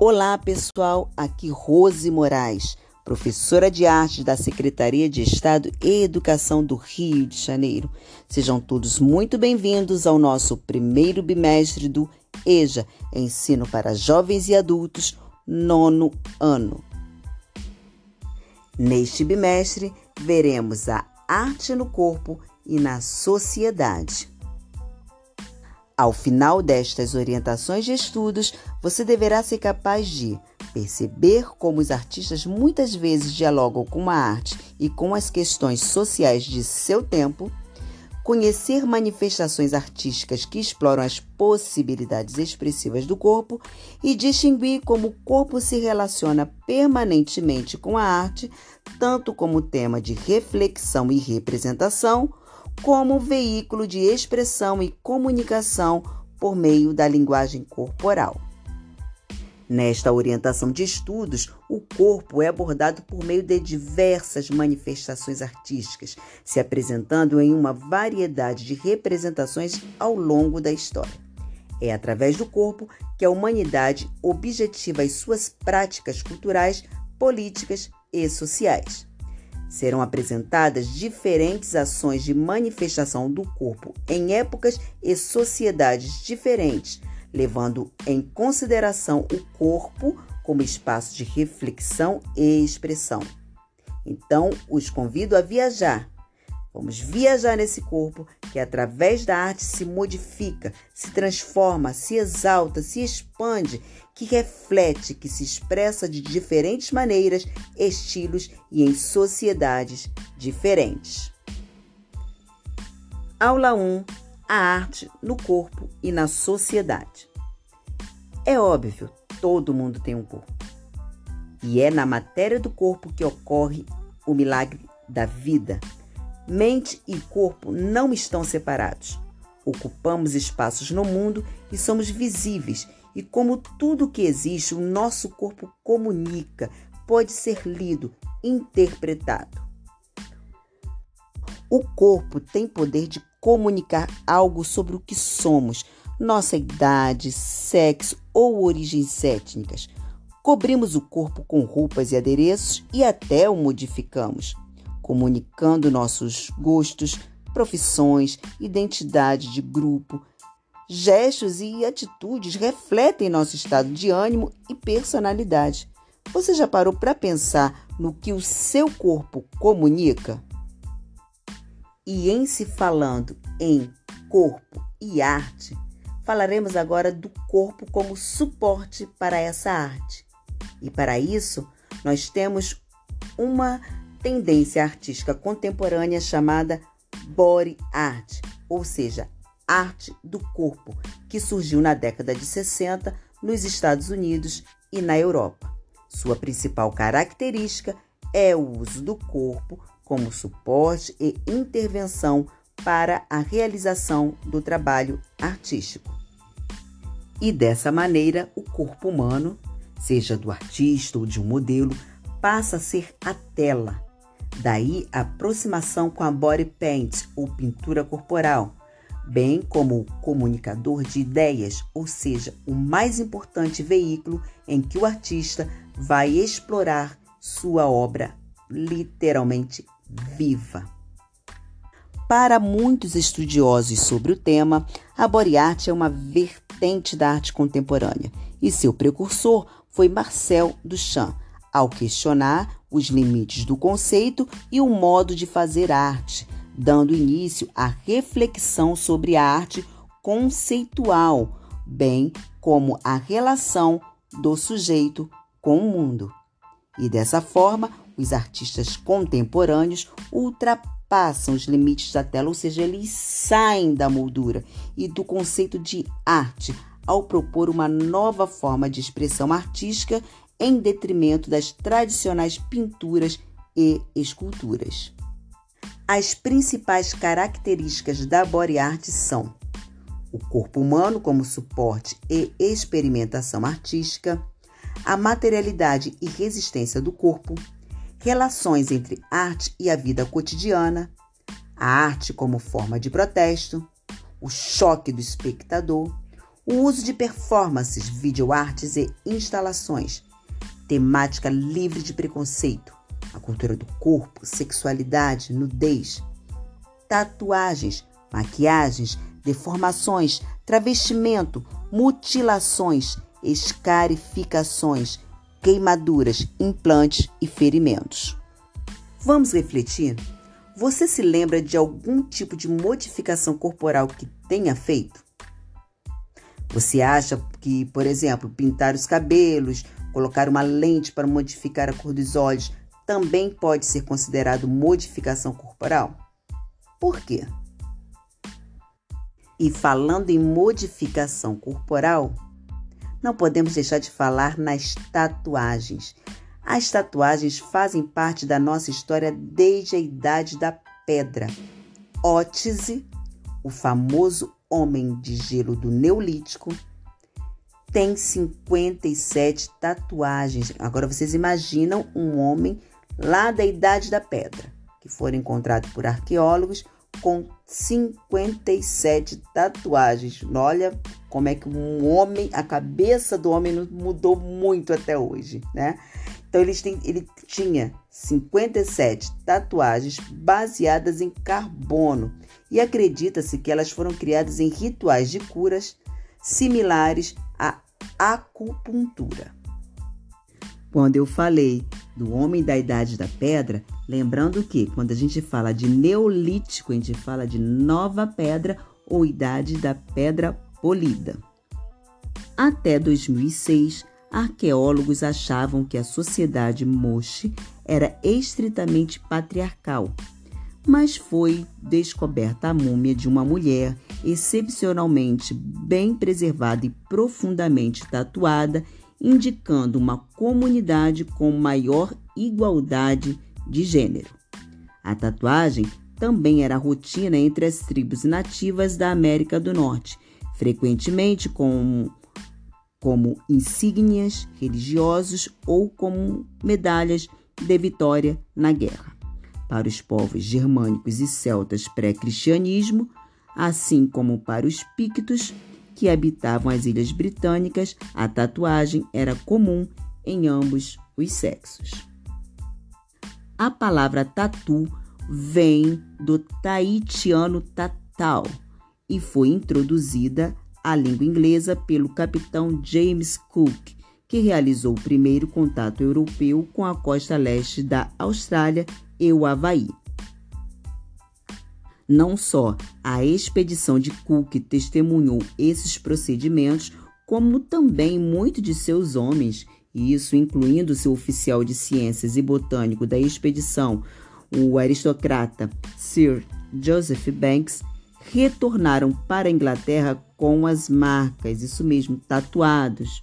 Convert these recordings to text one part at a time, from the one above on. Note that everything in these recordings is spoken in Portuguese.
Olá, pessoal. Aqui Rose Moraes, professora de arte da Secretaria de Estado e Educação do Rio de Janeiro. Sejam todos muito bem-vindos ao nosso primeiro bimestre do EJA, Ensino para Jovens e Adultos, nono ano. Neste bimestre, veremos a arte no corpo e na sociedade. Ao final destas orientações de estudos, você deverá ser capaz de perceber como os artistas muitas vezes dialogam com a arte e com as questões sociais de seu tempo, conhecer manifestações artísticas que exploram as possibilidades expressivas do corpo e distinguir como o corpo se relaciona permanentemente com a arte, tanto como tema de reflexão e representação, como veículo de expressão e comunicação por meio da linguagem corporal. Nesta orientação de estudos, o corpo é abordado por meio de diversas manifestações artísticas, se apresentando em uma variedade de representações ao longo da história. É através do corpo que a humanidade objetiva as suas práticas culturais, políticas e sociais. Serão apresentadas diferentes ações de manifestação do corpo em épocas e sociedades diferentes, levando em consideração o corpo como espaço de reflexão e expressão. Então, os convido a viajar Vamos viajar nesse corpo que, através da arte, se modifica, se transforma, se exalta, se expande, que reflete, que se expressa de diferentes maneiras, estilos e em sociedades diferentes. Aula 1: A arte no corpo e na sociedade. É óbvio, todo mundo tem um corpo. E é na matéria do corpo que ocorre o milagre da vida Mente e corpo não estão separados. Ocupamos espaços no mundo e somos visíveis, e como tudo que existe, o nosso corpo comunica, pode ser lido, interpretado. O corpo tem poder de comunicar algo sobre o que somos, nossa idade, sexo ou origens étnicas. Cobrimos o corpo com roupas e adereços e até o modificamos comunicando nossos gostos, profissões, identidade de grupo. Gestos e atitudes refletem nosso estado de ânimo e personalidade. Você já parou para pensar no que o seu corpo comunica? E em se falando em corpo e arte, falaremos agora do corpo como suporte para essa arte. E para isso, nós temos uma tendência artística contemporânea chamada body art, ou seja, arte do corpo, que surgiu na década de 60 nos Estados Unidos e na Europa. Sua principal característica é o uso do corpo como suporte e intervenção para a realização do trabalho artístico. E dessa maneira, o corpo humano, seja do artista ou de um modelo, passa a ser a tela Daí a aproximação com a body paint ou pintura corporal, bem como o comunicador de ideias, ou seja, o mais importante veículo em que o artista vai explorar sua obra literalmente viva. Para muitos estudiosos sobre o tema, a body art é uma vertente da arte contemporânea e seu precursor foi Marcel Duchamp, ao questionar os limites do conceito e o modo de fazer arte, dando início à reflexão sobre a arte conceitual, bem como a relação do sujeito com o mundo. E dessa forma, os artistas contemporâneos ultrapassam os limites da tela, ou seja, eles saem da moldura e do conceito de arte ao propor uma nova forma de expressão artística em detrimento das tradicionais pinturas e esculturas. As principais características da body art são o corpo humano como suporte e experimentação artística, a materialidade e resistência do corpo, relações entre arte e a vida cotidiana, a arte como forma de protesto, o choque do espectador, o uso de performances, videoartes e instalações, temática livre de preconceito, a cultura do corpo, sexualidade, nudez, tatuagens, maquiagens, deformações, travestimento, mutilações, escarificações, queimaduras, implantes e ferimentos. Vamos refletir? Você se lembra de algum tipo de modificação corporal que tenha feito? Você acha que, por exemplo, pintar os cabelos, colocar uma lente para modificar a cor dos olhos também pode ser considerado modificação corporal? Por quê? E falando em modificação corporal, não podemos deixar de falar nas tatuagens. As tatuagens fazem parte da nossa história desde a idade da pedra. Ótise, o famoso homem de gelo do Neolítico, tem 57 tatuagens. Agora vocês imaginam um homem lá da Idade da Pedra, que foram encontrados por arqueólogos com 57 tatuagens. Olha como é que um homem, a cabeça do homem mudou muito até hoje, né? Então ele, tem, ele tinha 57 tatuagens baseadas em carbono e acredita-se que elas foram criadas em rituais de curas similares à acupuntura. Quando eu falei do homem da idade da pedra, lembrando que quando a gente fala de neolítico, a gente fala de nova pedra ou idade da pedra polida. Até 2006, arqueólogos achavam que a sociedade Moche era estritamente patriarcal, mas foi descoberta a múmia de uma mulher excepcionalmente bem preservada e profundamente tatuada indicando uma comunidade com maior igualdade de gênero. A tatuagem também era rotina entre as tribos nativas da América do Norte, frequentemente com, como insígnias religiosos ou como medalhas de vitória na guerra. Para os povos germânicos e celtas pré-cristianismo, assim como para os pictos, que habitavam as ilhas britânicas, a tatuagem era comum em ambos os sexos. A palavra tatu vem do taitiano tatal e foi introduzida à língua inglesa pelo capitão James Cook, que realizou o primeiro contato europeu com a costa leste da Austrália e o Havaí. Não só a expedição de Cook testemunhou esses procedimentos, como também muitos de seus homens, e isso incluindo seu oficial de ciências e botânico da expedição, o aristocrata Sir Joseph Banks, retornaram para a Inglaterra com as marcas, isso mesmo, tatuados.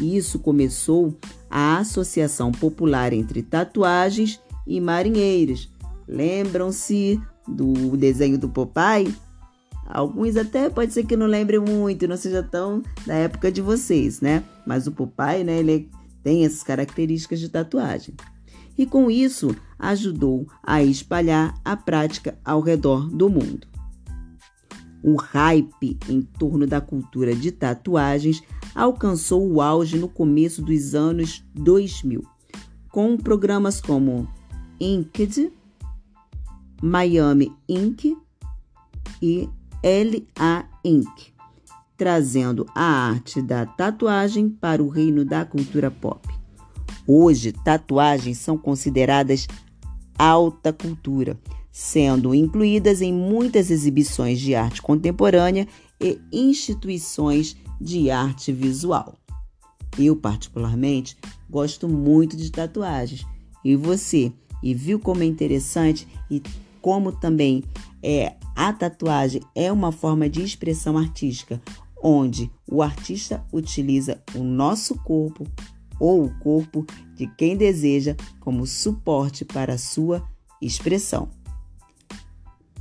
Isso começou a associação popular entre tatuagens e marinheiros. Lembram-se do desenho do Popeye, alguns até pode ser que não lembrem muito, não seja tão da época de vocês, né? Mas o Popeye, né, ele tem essas características de tatuagem. E com isso, ajudou a espalhar a prática ao redor do mundo. O hype em torno da cultura de tatuagens alcançou o auge no começo dos anos 2000, com programas como Inked, Miami Inc. e LA Inc., trazendo a arte da tatuagem para o reino da cultura pop. Hoje, tatuagens são consideradas alta cultura, sendo incluídas em muitas exibições de arte contemporânea e instituições de arte visual. Eu, particularmente, gosto muito de tatuagens. E você? E viu como é interessante e como também é a tatuagem é uma forma de expressão artística, onde o artista utiliza o nosso corpo ou o corpo de quem deseja como suporte para a sua expressão.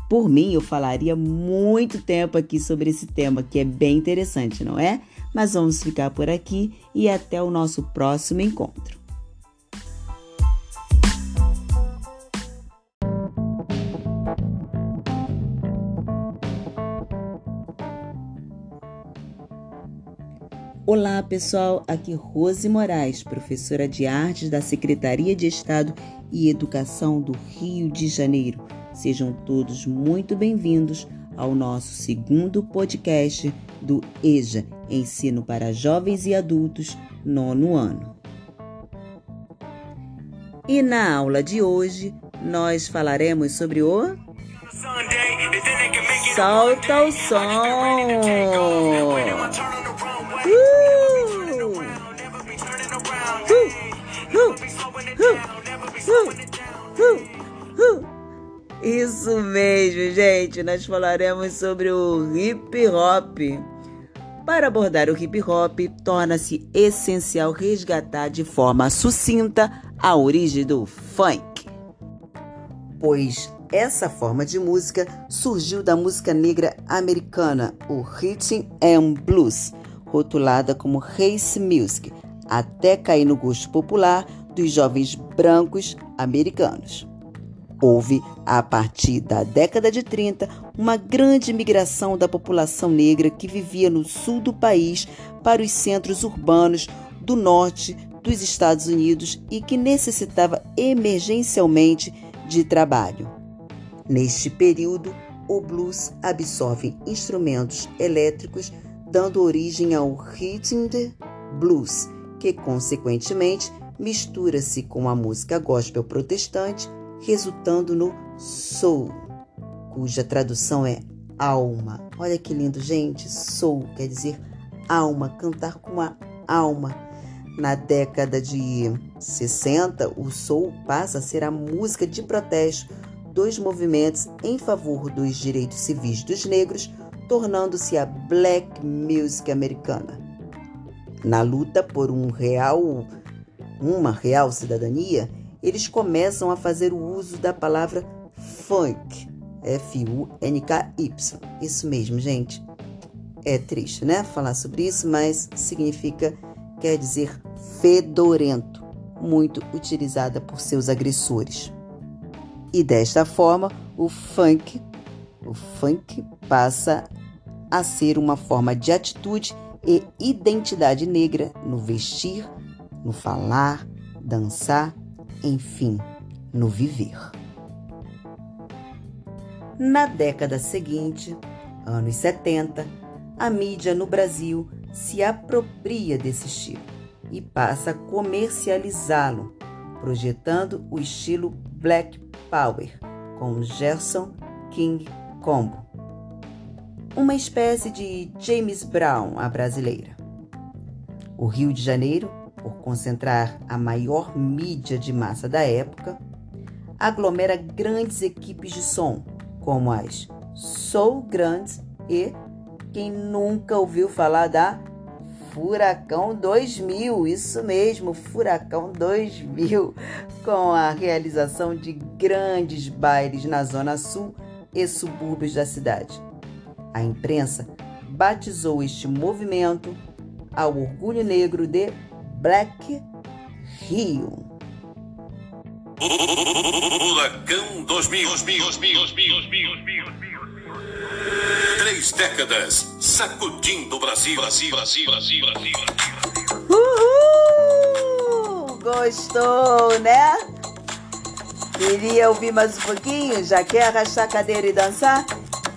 Por mim, eu falaria muito tempo aqui sobre esse tema, que é bem interessante, não é? Mas vamos ficar por aqui e até o nosso próximo encontro. Olá pessoal, aqui Rose Moraes, professora de artes da Secretaria de Estado e Educação do Rio de Janeiro. Sejam todos muito bem-vindos ao nosso segundo podcast do EJA, Ensino para Jovens e Adultos, nono ano. E na aula de hoje, nós falaremos sobre o. Solta o som! Isso mesmo, gente. Nós falaremos sobre o hip hop. Para abordar o hip hop, torna-se essencial resgatar de forma sucinta a origem do funk. Pois essa forma de música surgiu da música negra americana, o rhythm and blues, rotulada como race music, até cair no gosto popular dos jovens brancos americanos. Houve, a partir da década de 30, uma grande migração da população negra que vivia no sul do país para os centros urbanos do norte dos Estados Unidos e que necessitava emergencialmente de trabalho. Neste período, o blues absorve instrumentos elétricos, dando origem ao rhythm blues, que consequentemente mistura-se com a música gospel protestante, resultando no soul, cuja tradução é alma. Olha que lindo, gente! Soul quer dizer alma, cantar com a alma. Na década de 60, o soul passa a ser a música de protesto dos movimentos em favor dos direitos civis dos negros, tornando-se a black music americana. Na luta por um real, uma real cidadania, eles começam a fazer o uso da palavra funk, F-U-N-K-Y. Isso mesmo, gente. É triste, né? Falar sobre isso, mas significa, quer dizer fedorento, muito utilizada por seus agressores. E desta forma, o funk, o funk passa a ser uma forma de atitude e identidade negra no vestir, no falar, dançar, enfim, no viver. Na década seguinte, anos 70, a mídia no Brasil se apropria desse estilo e passa a comercializá-lo, projetando o estilo Black Power com Gerson King Combo uma espécie de James Brown à brasileira. O Rio de Janeiro, por concentrar a maior mídia de massa da época, aglomera grandes equipes de som, como as Soul Grandes e quem nunca ouviu falar da Furacão 2000, isso mesmo, Furacão 2000, com a realização de grandes bailes na zona sul e subúrbios da cidade. A imprensa batizou este movimento ao orgulho negro de Black Rio. Furacão 2000, 2000, 2000, 2000, 2000, Três décadas sacudindo o Brasil, Brasil, Brasil, Brasil, Brasil. Uhul! Gostou, né? Queria ouvir mais um pouquinho? Já quer arrastar a cadeira e dançar?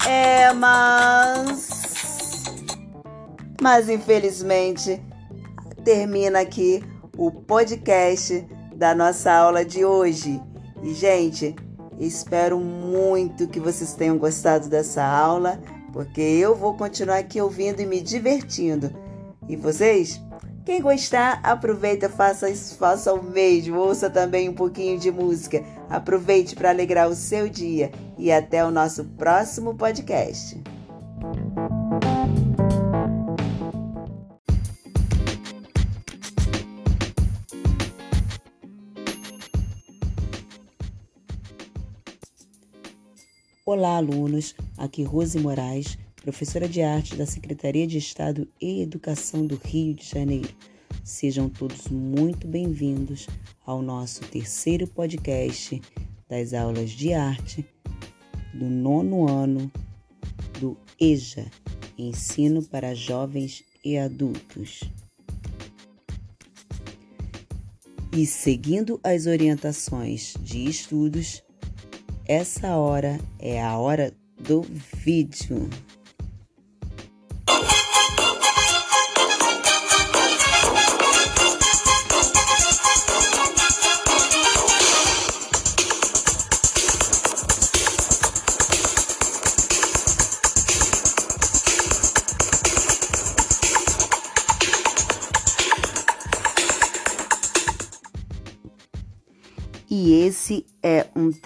É, mas. Mas infelizmente termina aqui o podcast da nossa aula de hoje. E, gente, espero muito que vocês tenham gostado dessa aula, porque eu vou continuar aqui ouvindo e me divertindo. E vocês? Quem gostar, aproveita, faça, faça o mesmo, ouça também um pouquinho de música. Aproveite para alegrar o seu dia e até o nosso próximo podcast. Olá, alunos! Aqui Rose Moraes, professora de arte da Secretaria de Estado e Educação do Rio de Janeiro. Sejam todos muito bem-vindos ao nosso terceiro podcast das aulas de arte do nono ano do EJA Ensino para Jovens e Adultos. E seguindo as orientações de estudos, essa hora é a hora do vídeo.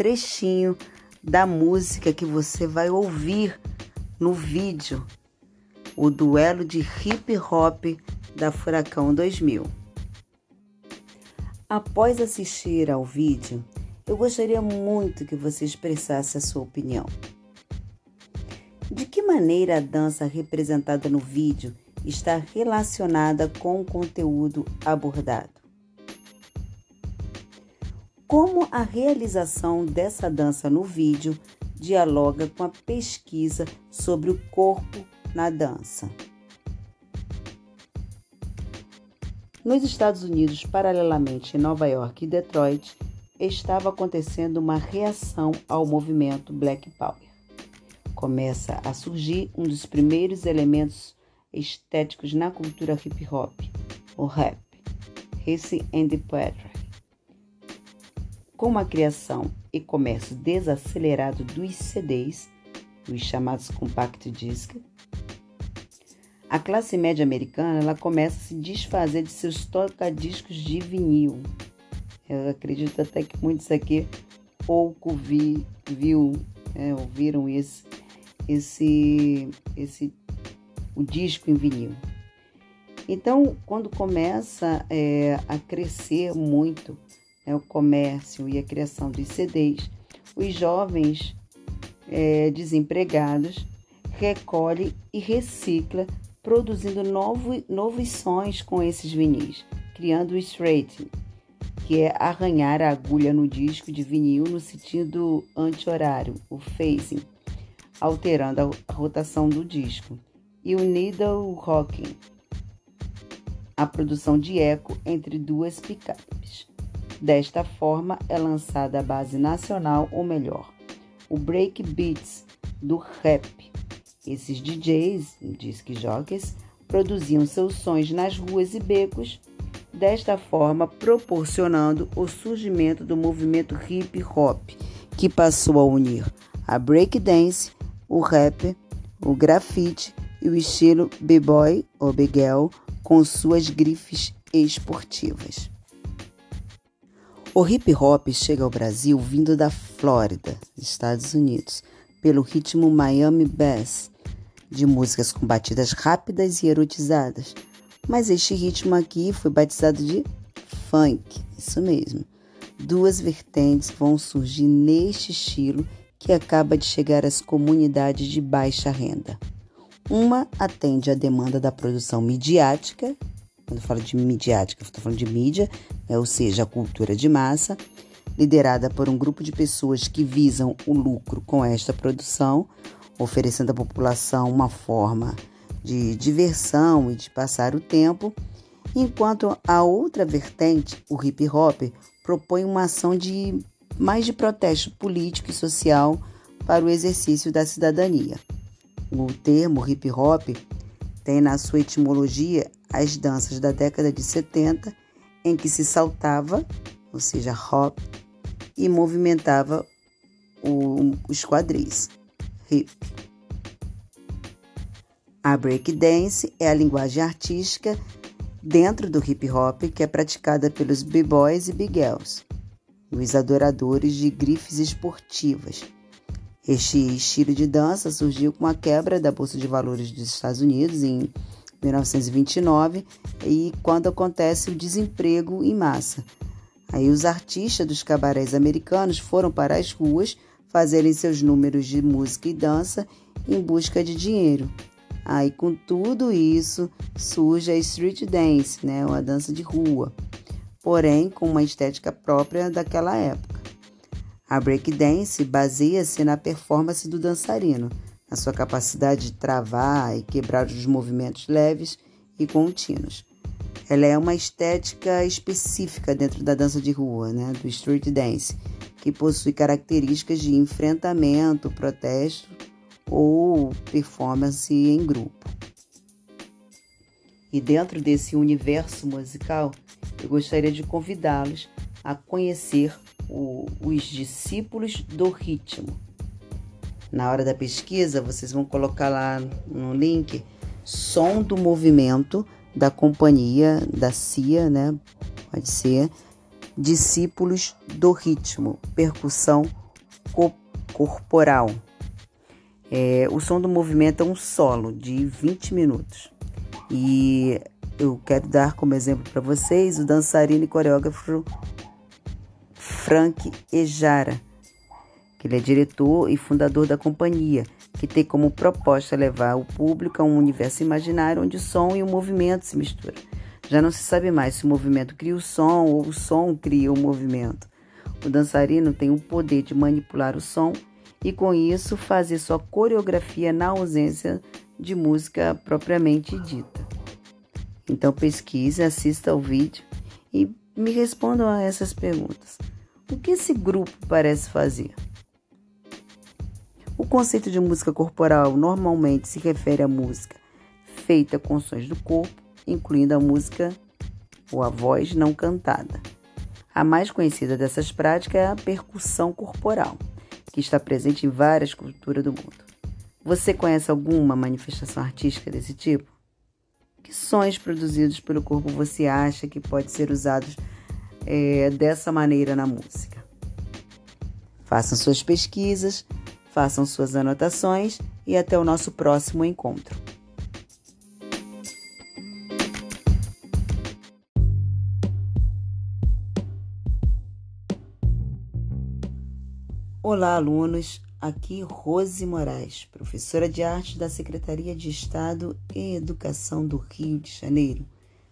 Trechinho da música que você vai ouvir no vídeo, o duelo de hip hop da Furacão 2000. Após assistir ao vídeo, eu gostaria muito que você expressasse a sua opinião. De que maneira a dança representada no vídeo está relacionada com o conteúdo abordado? Como a realização dessa dança no vídeo dialoga com a pesquisa sobre o corpo na dança. Nos Estados Unidos, paralelamente em Nova York e Detroit, estava acontecendo uma reação ao movimento Black Power. Começa a surgir um dos primeiros elementos estéticos na cultura hip hop, o rap, Race and Poetry com a criação e comércio desacelerado dos CDs, os chamados compact disc, a classe média americana ela começa a se desfazer de seus tocadiscos de vinil. Eu acredito até que muitos aqui pouco vi, viu, é, ouviram esse, esse, esse, o disco em vinil. Então, quando começa é, a crescer muito né, o comércio e a criação dos CDs, os jovens é, desempregados recolhe e recicla, produzindo novo, novos sons com esses vinis, criando o straighting, que é arranhar a agulha no disco de vinil no sentido anti-horário, o phasing, alterando a rotação do disco, e o needle rocking, a produção de eco entre duas picapes. Desta forma, é lançada a base nacional, ou melhor, o break beats do rap. Esses DJs, disc jockeys, produziam seus sons nas ruas e becos, desta forma proporcionando o surgimento do movimento hip hop, que passou a unir a breakdance, o rap, o grafite e o estilo b-boy ou bigel com suas grifes esportivas. O hip hop chega ao Brasil vindo da Flórida, Estados Unidos, pelo ritmo Miami Bass, de músicas com batidas rápidas e erotizadas. Mas este ritmo aqui foi batizado de funk, isso mesmo. Duas vertentes vão surgir neste estilo que acaba de chegar às comunidades de baixa renda. Uma atende à demanda da produção midiática quando eu falo de midiática, estou falando de mídia, né, ou seja, a cultura de massa, liderada por um grupo de pessoas que visam o lucro com esta produção, oferecendo à população uma forma de diversão e de passar o tempo, enquanto a outra vertente, o hip hop, propõe uma ação de mais de protesto político e social para o exercício da cidadania. O termo hip hop tem na sua etimologia as danças da década de 70, em que se saltava, ou seja, hop, e movimentava o, os quadris, hip. A breakdance é a linguagem artística dentro do hip hop que é praticada pelos b-boys e b-girls, os adoradores de grifes esportivas. Este estilo de dança surgiu com a quebra da Bolsa de Valores dos Estados Unidos em 1929 e quando acontece o desemprego em massa. Aí os artistas dos cabarés americanos foram para as ruas fazerem seus números de música e dança em busca de dinheiro. Aí com tudo isso surge a street dance, né, uma dança de rua, porém com uma estética própria daquela época. A breakdance baseia-se na performance do dançarino, a sua capacidade de travar e quebrar os movimentos leves e contínuos. Ela é uma estética específica dentro da dança de rua, né, do street dance, que possui características de enfrentamento, protesto ou performance em grupo. E dentro desse universo musical, eu gostaria de convidá-los a conhecer o, os discípulos do ritmo. Na hora da pesquisa, vocês vão colocar lá no link som do movimento da companhia da CIA, né? Pode ser discípulos do ritmo, percussão co corporal. É, o som do movimento é um solo de 20 minutos. E eu quero dar como exemplo para vocês o dançarino e coreógrafo Frank Ejara, que ele é diretor e fundador da companhia, que tem como proposta levar o público a um universo imaginário onde o som e o movimento se misturam. Já não se sabe mais se o movimento cria o som ou o som cria o movimento. O dançarino tem o poder de manipular o som e, com isso, fazer sua coreografia na ausência de música propriamente dita. Então, pesquise, assista ao vídeo e me respondam a essas perguntas. O que esse grupo parece fazer? O conceito de música corporal normalmente se refere à música feita com sons do corpo, incluindo a música ou a voz não cantada. A mais conhecida dessas práticas é a percussão corporal, que está presente em várias culturas do mundo. Você conhece alguma manifestação artística desse tipo? Que sons produzidos pelo corpo você acha que pode ser usados é, dessa maneira na música? Façam suas pesquisas Façam suas anotações e até o nosso próximo encontro. Olá, alunos. Aqui Rose Moraes, professora de arte da Secretaria de Estado e Educação do Rio de Janeiro.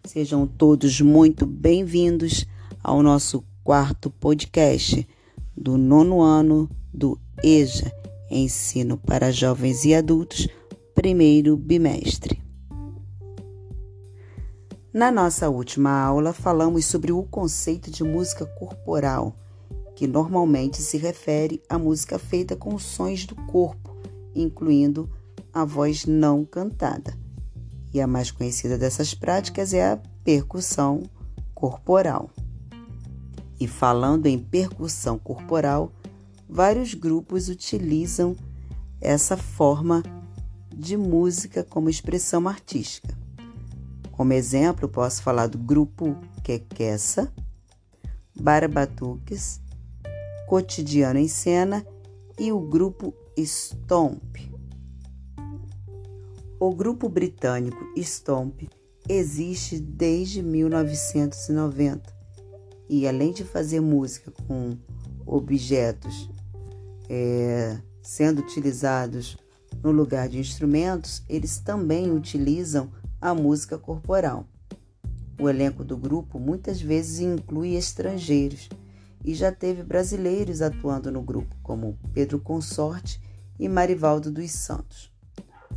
Sejam todos muito bem-vindos ao nosso quarto podcast do nono ano do EJA, Ensino para Jovens e Adultos, primeiro bimestre. Na nossa última aula, falamos sobre o conceito de música corporal, que normalmente se refere à música feita com sons do corpo, incluindo a voz não cantada. E a mais conhecida dessas práticas é a percussão corporal. E falando em percussão corporal, vários grupos utilizam essa forma de música como expressão artística. Como exemplo, posso falar do grupo Quequessa, Barbatuques, Cotidiano em Cena e o grupo Stomp. O grupo britânico Stomp existe desde 1990 e, além de fazer música com objetos é, sendo utilizados no lugar de instrumentos, eles também utilizam a música corporal. O elenco do grupo muitas vezes inclui estrangeiros e já teve brasileiros atuando no grupo, como Pedro Consorte e Marivaldo dos Santos.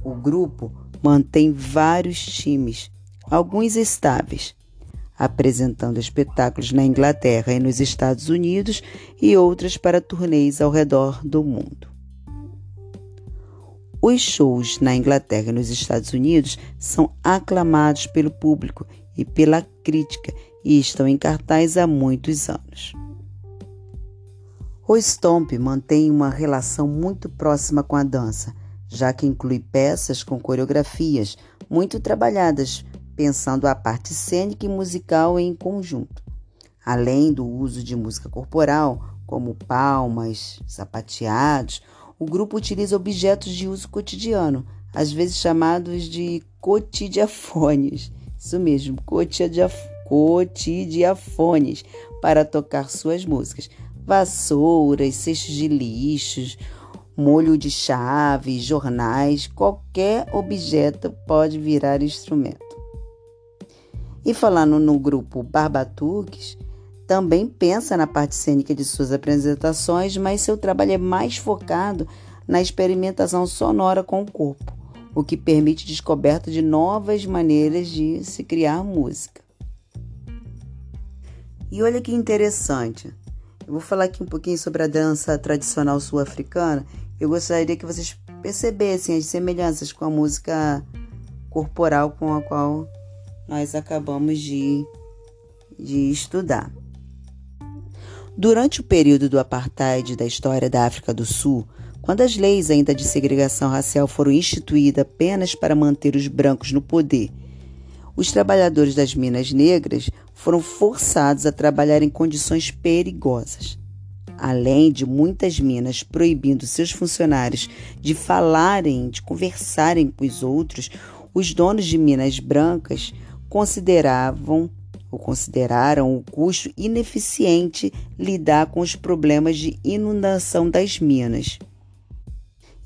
O grupo mantém vários times, alguns estáveis, apresentando espetáculos na Inglaterra e nos Estados Unidos e outras para turnês ao redor do mundo. Os shows na Inglaterra e nos Estados Unidos são aclamados pelo público e pela crítica e estão em cartaz há muitos anos. O Stomp mantém uma relação muito próxima com a dança, já que inclui peças com coreografias muito trabalhadas pensando a parte cênica e musical em conjunto. Além do uso de música corporal, como palmas, sapateados, o grupo utiliza objetos de uso cotidiano, às vezes chamados de cotidiafones. Isso mesmo, cotidiafones, para tocar suas músicas. Vassouras, cestos de lixos, molho de chaves, jornais, qualquer objeto pode virar instrumento. E falando no grupo Barbatuques, também pensa na parte cênica de suas apresentações, mas seu trabalho é mais focado na experimentação sonora com o corpo, o que permite descoberta de novas maneiras de se criar música. E olha que interessante. Eu vou falar aqui um pouquinho sobre a dança tradicional sul-africana. Eu gostaria que vocês percebessem as semelhanças com a música corporal com a qual nós acabamos de, de estudar. Durante o período do apartheid da história da África do Sul, quando as leis ainda de segregação racial foram instituídas apenas para manter os brancos no poder, os trabalhadores das minas negras foram forçados a trabalhar em condições perigosas. Além de muitas minas proibindo seus funcionários de falarem, de conversarem com os outros, os donos de minas brancas consideravam ou consideraram o custo ineficiente lidar com os problemas de inundação das minas.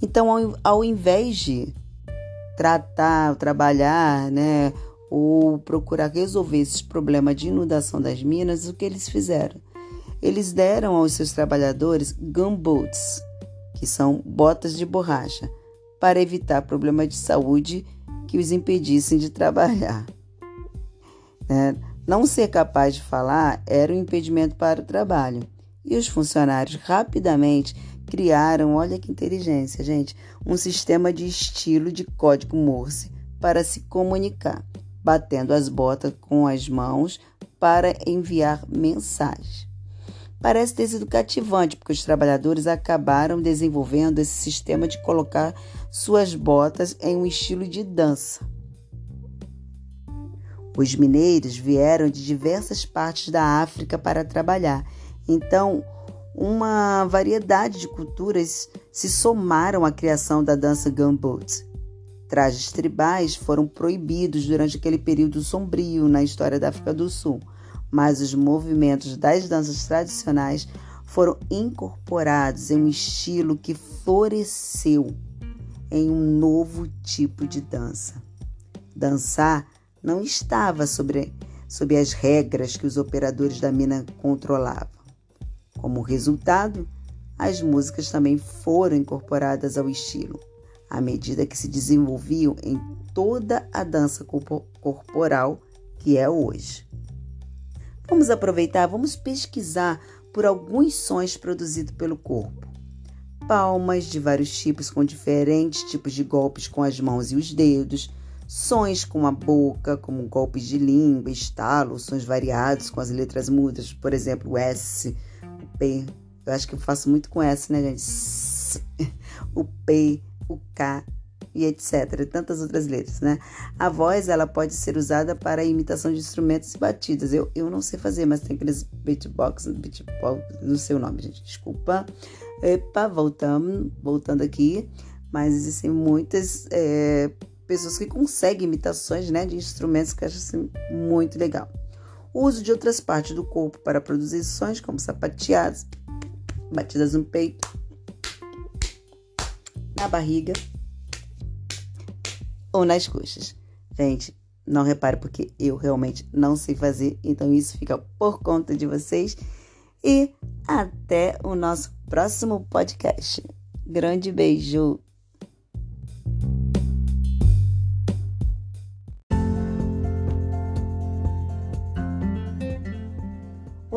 Então, ao, ao invés de tratar, trabalhar, né, ou procurar resolver esses problemas de inundação das minas, o que eles fizeram? Eles deram aos seus trabalhadores gumboots, que são botas de borracha, para evitar problemas de saúde que os impedissem de trabalhar. Né? Não ser capaz de falar era um impedimento para o trabalho. E os funcionários rapidamente criaram, olha que inteligência, gente, um sistema de estilo de código Morse para se comunicar, batendo as botas com as mãos para enviar mensagens. Parece ter sido cativante, porque os trabalhadores acabaram desenvolvendo esse sistema de colocar suas botas em um estilo de dança. Os mineiros vieram de diversas partes da África para trabalhar, então uma variedade de culturas se somaram à criação da dança gumboot. Trajes tribais foram proibidos durante aquele período sombrio na história da África do Sul, mas os movimentos das danças tradicionais foram incorporados em um estilo que floresceu em um novo tipo de dança. Dançar não estava sobre, sob as regras que os operadores da mina controlavam. Como resultado, as músicas também foram incorporadas ao estilo, à medida que se desenvolviam em toda a dança corporal que é hoje. Vamos aproveitar, vamos pesquisar por alguns sons produzidos pelo corpo. Palmas de vários tipos com diferentes tipos de golpes com as mãos e os dedos, Sons com a boca, como golpes de língua, estalo, sons variados com as letras mudas, por exemplo, o S, o P. Eu acho que eu faço muito com S, né, gente? O P, o K e etc. Tantas outras letras, né? A voz, ela pode ser usada para imitação de instrumentos e batidas. Eu, eu não sei fazer, mas tem aqueles beatbox, beatbox, não sei o nome, gente, desculpa. Epa, voltamos, voltando aqui. Mas existem muitas... É, pessoas que conseguem imitações né, de instrumentos que acho assim, muito legal. O uso de outras partes do corpo para produzir sons, como sapateadas, batidas no peito, na barriga ou nas coxas. Gente, não repare porque eu realmente não sei fazer, então isso fica por conta de vocês. E até o nosso próximo podcast. Grande beijo!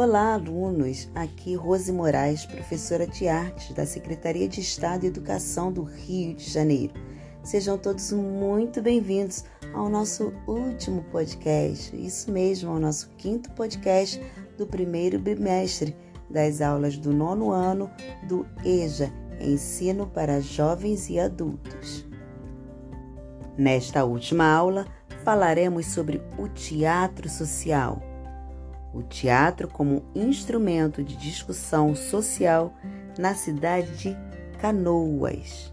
Olá, alunos! Aqui Rose Moraes, professora de artes da Secretaria de Estado de Educação do Rio de Janeiro. Sejam todos muito bem-vindos ao nosso último podcast, isso mesmo, ao nosso quinto podcast do primeiro bimestre das aulas do nono ano do EJA, Ensino para Jovens e Adultos. Nesta última aula, falaremos sobre o teatro social o teatro como instrumento de discussão social na cidade de Canoas.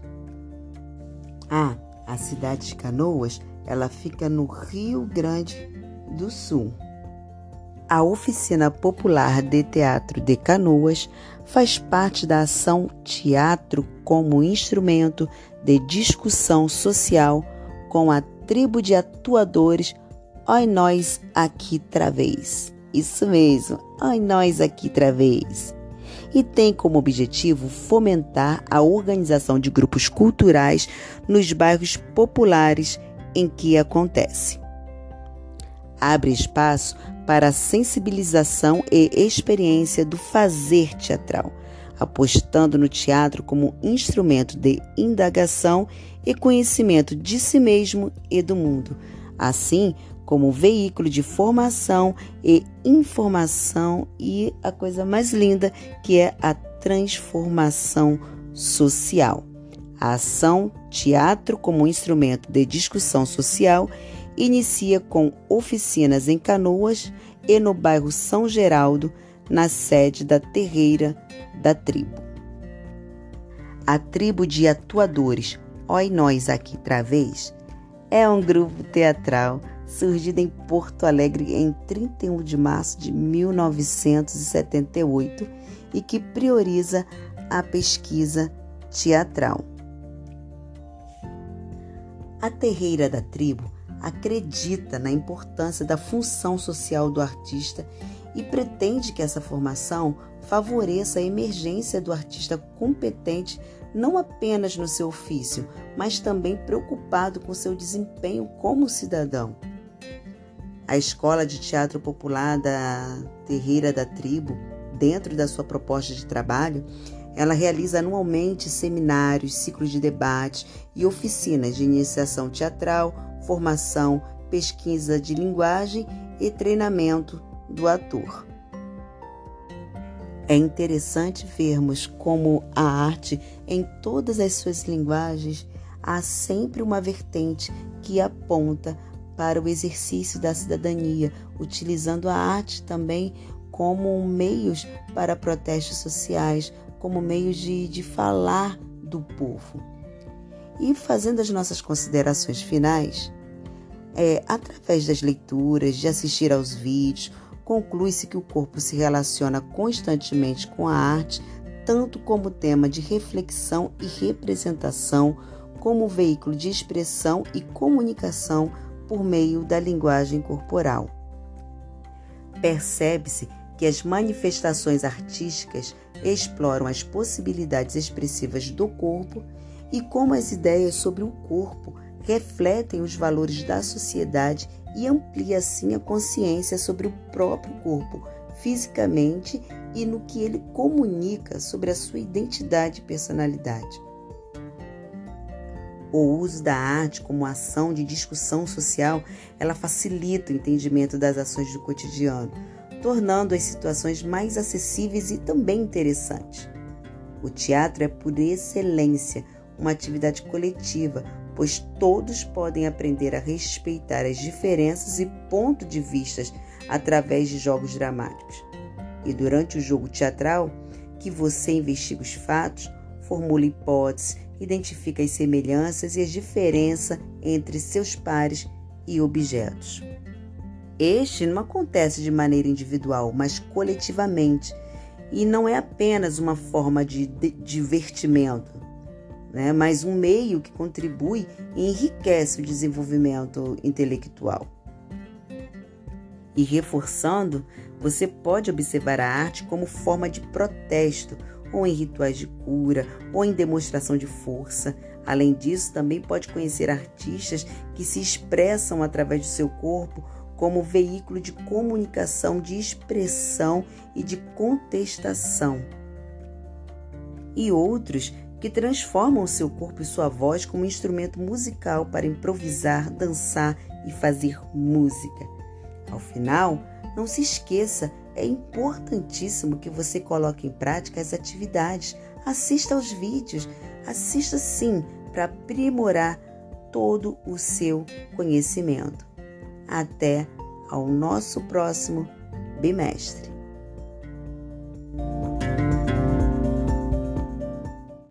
Ah, a cidade de Canoas, ela fica no Rio Grande do Sul. A Oficina Popular de Teatro de Canoas faz parte da ação Teatro como instrumento de discussão social com a tribo de atuadores Oi Nós Aqui Travês. Isso mesmo, ai nós aqui outra vez. E tem como objetivo fomentar a organização de grupos culturais nos bairros populares em que acontece. Abre espaço para a sensibilização e experiência do fazer teatral, apostando no teatro como instrumento de indagação e conhecimento de si mesmo e do mundo, assim como veículo de formação e informação e a coisa mais linda que é a transformação social. A ação Teatro como instrumento de discussão social inicia com oficinas em Canoas e no bairro São Geraldo, na sede da Terreira da Tribo. A Tribo de Atuadores, Oi Nós Aqui Travês, é um grupo teatral surgido em Porto Alegre em 31 de março de 1978 e que prioriza a pesquisa teatral. A Terreira da Tribo acredita na importância da função social do artista e pretende que essa formação favoreça a emergência do artista competente não apenas no seu ofício, mas também preocupado com seu desempenho como cidadão. A Escola de Teatro Popular da Terreira da Tribo, dentro da sua proposta de trabalho, ela realiza anualmente seminários, ciclos de debate e oficinas de iniciação teatral, formação, pesquisa de linguagem e treinamento do ator. É interessante vermos como a arte, em todas as suas linguagens, há sempre uma vertente que aponta para o exercício da cidadania, utilizando a arte também como meios para protestos sociais, como meios de, de falar do povo. E fazendo as nossas considerações finais, é, através das leituras, de assistir aos vídeos, conclui-se que o corpo se relaciona constantemente com a arte, tanto como tema de reflexão e representação, como veículo de expressão e comunicação por meio da linguagem corporal. Percebe-se que as manifestações artísticas exploram as possibilidades expressivas do corpo e como as ideias sobre o corpo refletem os valores da sociedade e amplia assim a consciência sobre o próprio corpo, fisicamente e no que ele comunica sobre a sua identidade e personalidade. O uso da arte como ação de discussão social, ela facilita o entendimento das ações do cotidiano, tornando as situações mais acessíveis e também interessantes. O teatro é por excelência uma atividade coletiva, pois todos podem aprender a respeitar as diferenças e pontos de vistas através de jogos dramáticos. E durante o jogo teatral, que você investiga os fatos, formula hipóteses, identifica as semelhanças e as diferenças entre seus pares e objetos. Este não acontece de maneira individual, mas coletivamente, e não é apenas uma forma de divertimento, né, mas um meio que contribui e enriquece o desenvolvimento intelectual. E reforçando, você pode observar a arte como forma de protesto, ou em rituais de cura, ou em demonstração de força. Além disso, também pode conhecer artistas que se expressam através do seu corpo como veículo de comunicação, de expressão e de contestação. E outros que transformam seu corpo e sua voz como instrumento musical para improvisar, dançar e fazer música. Ao final, não se esqueça, é importantíssimo que você coloque em prática as atividades, assista aos vídeos, assista sim para aprimorar todo o seu conhecimento. Até ao nosso próximo bimestre.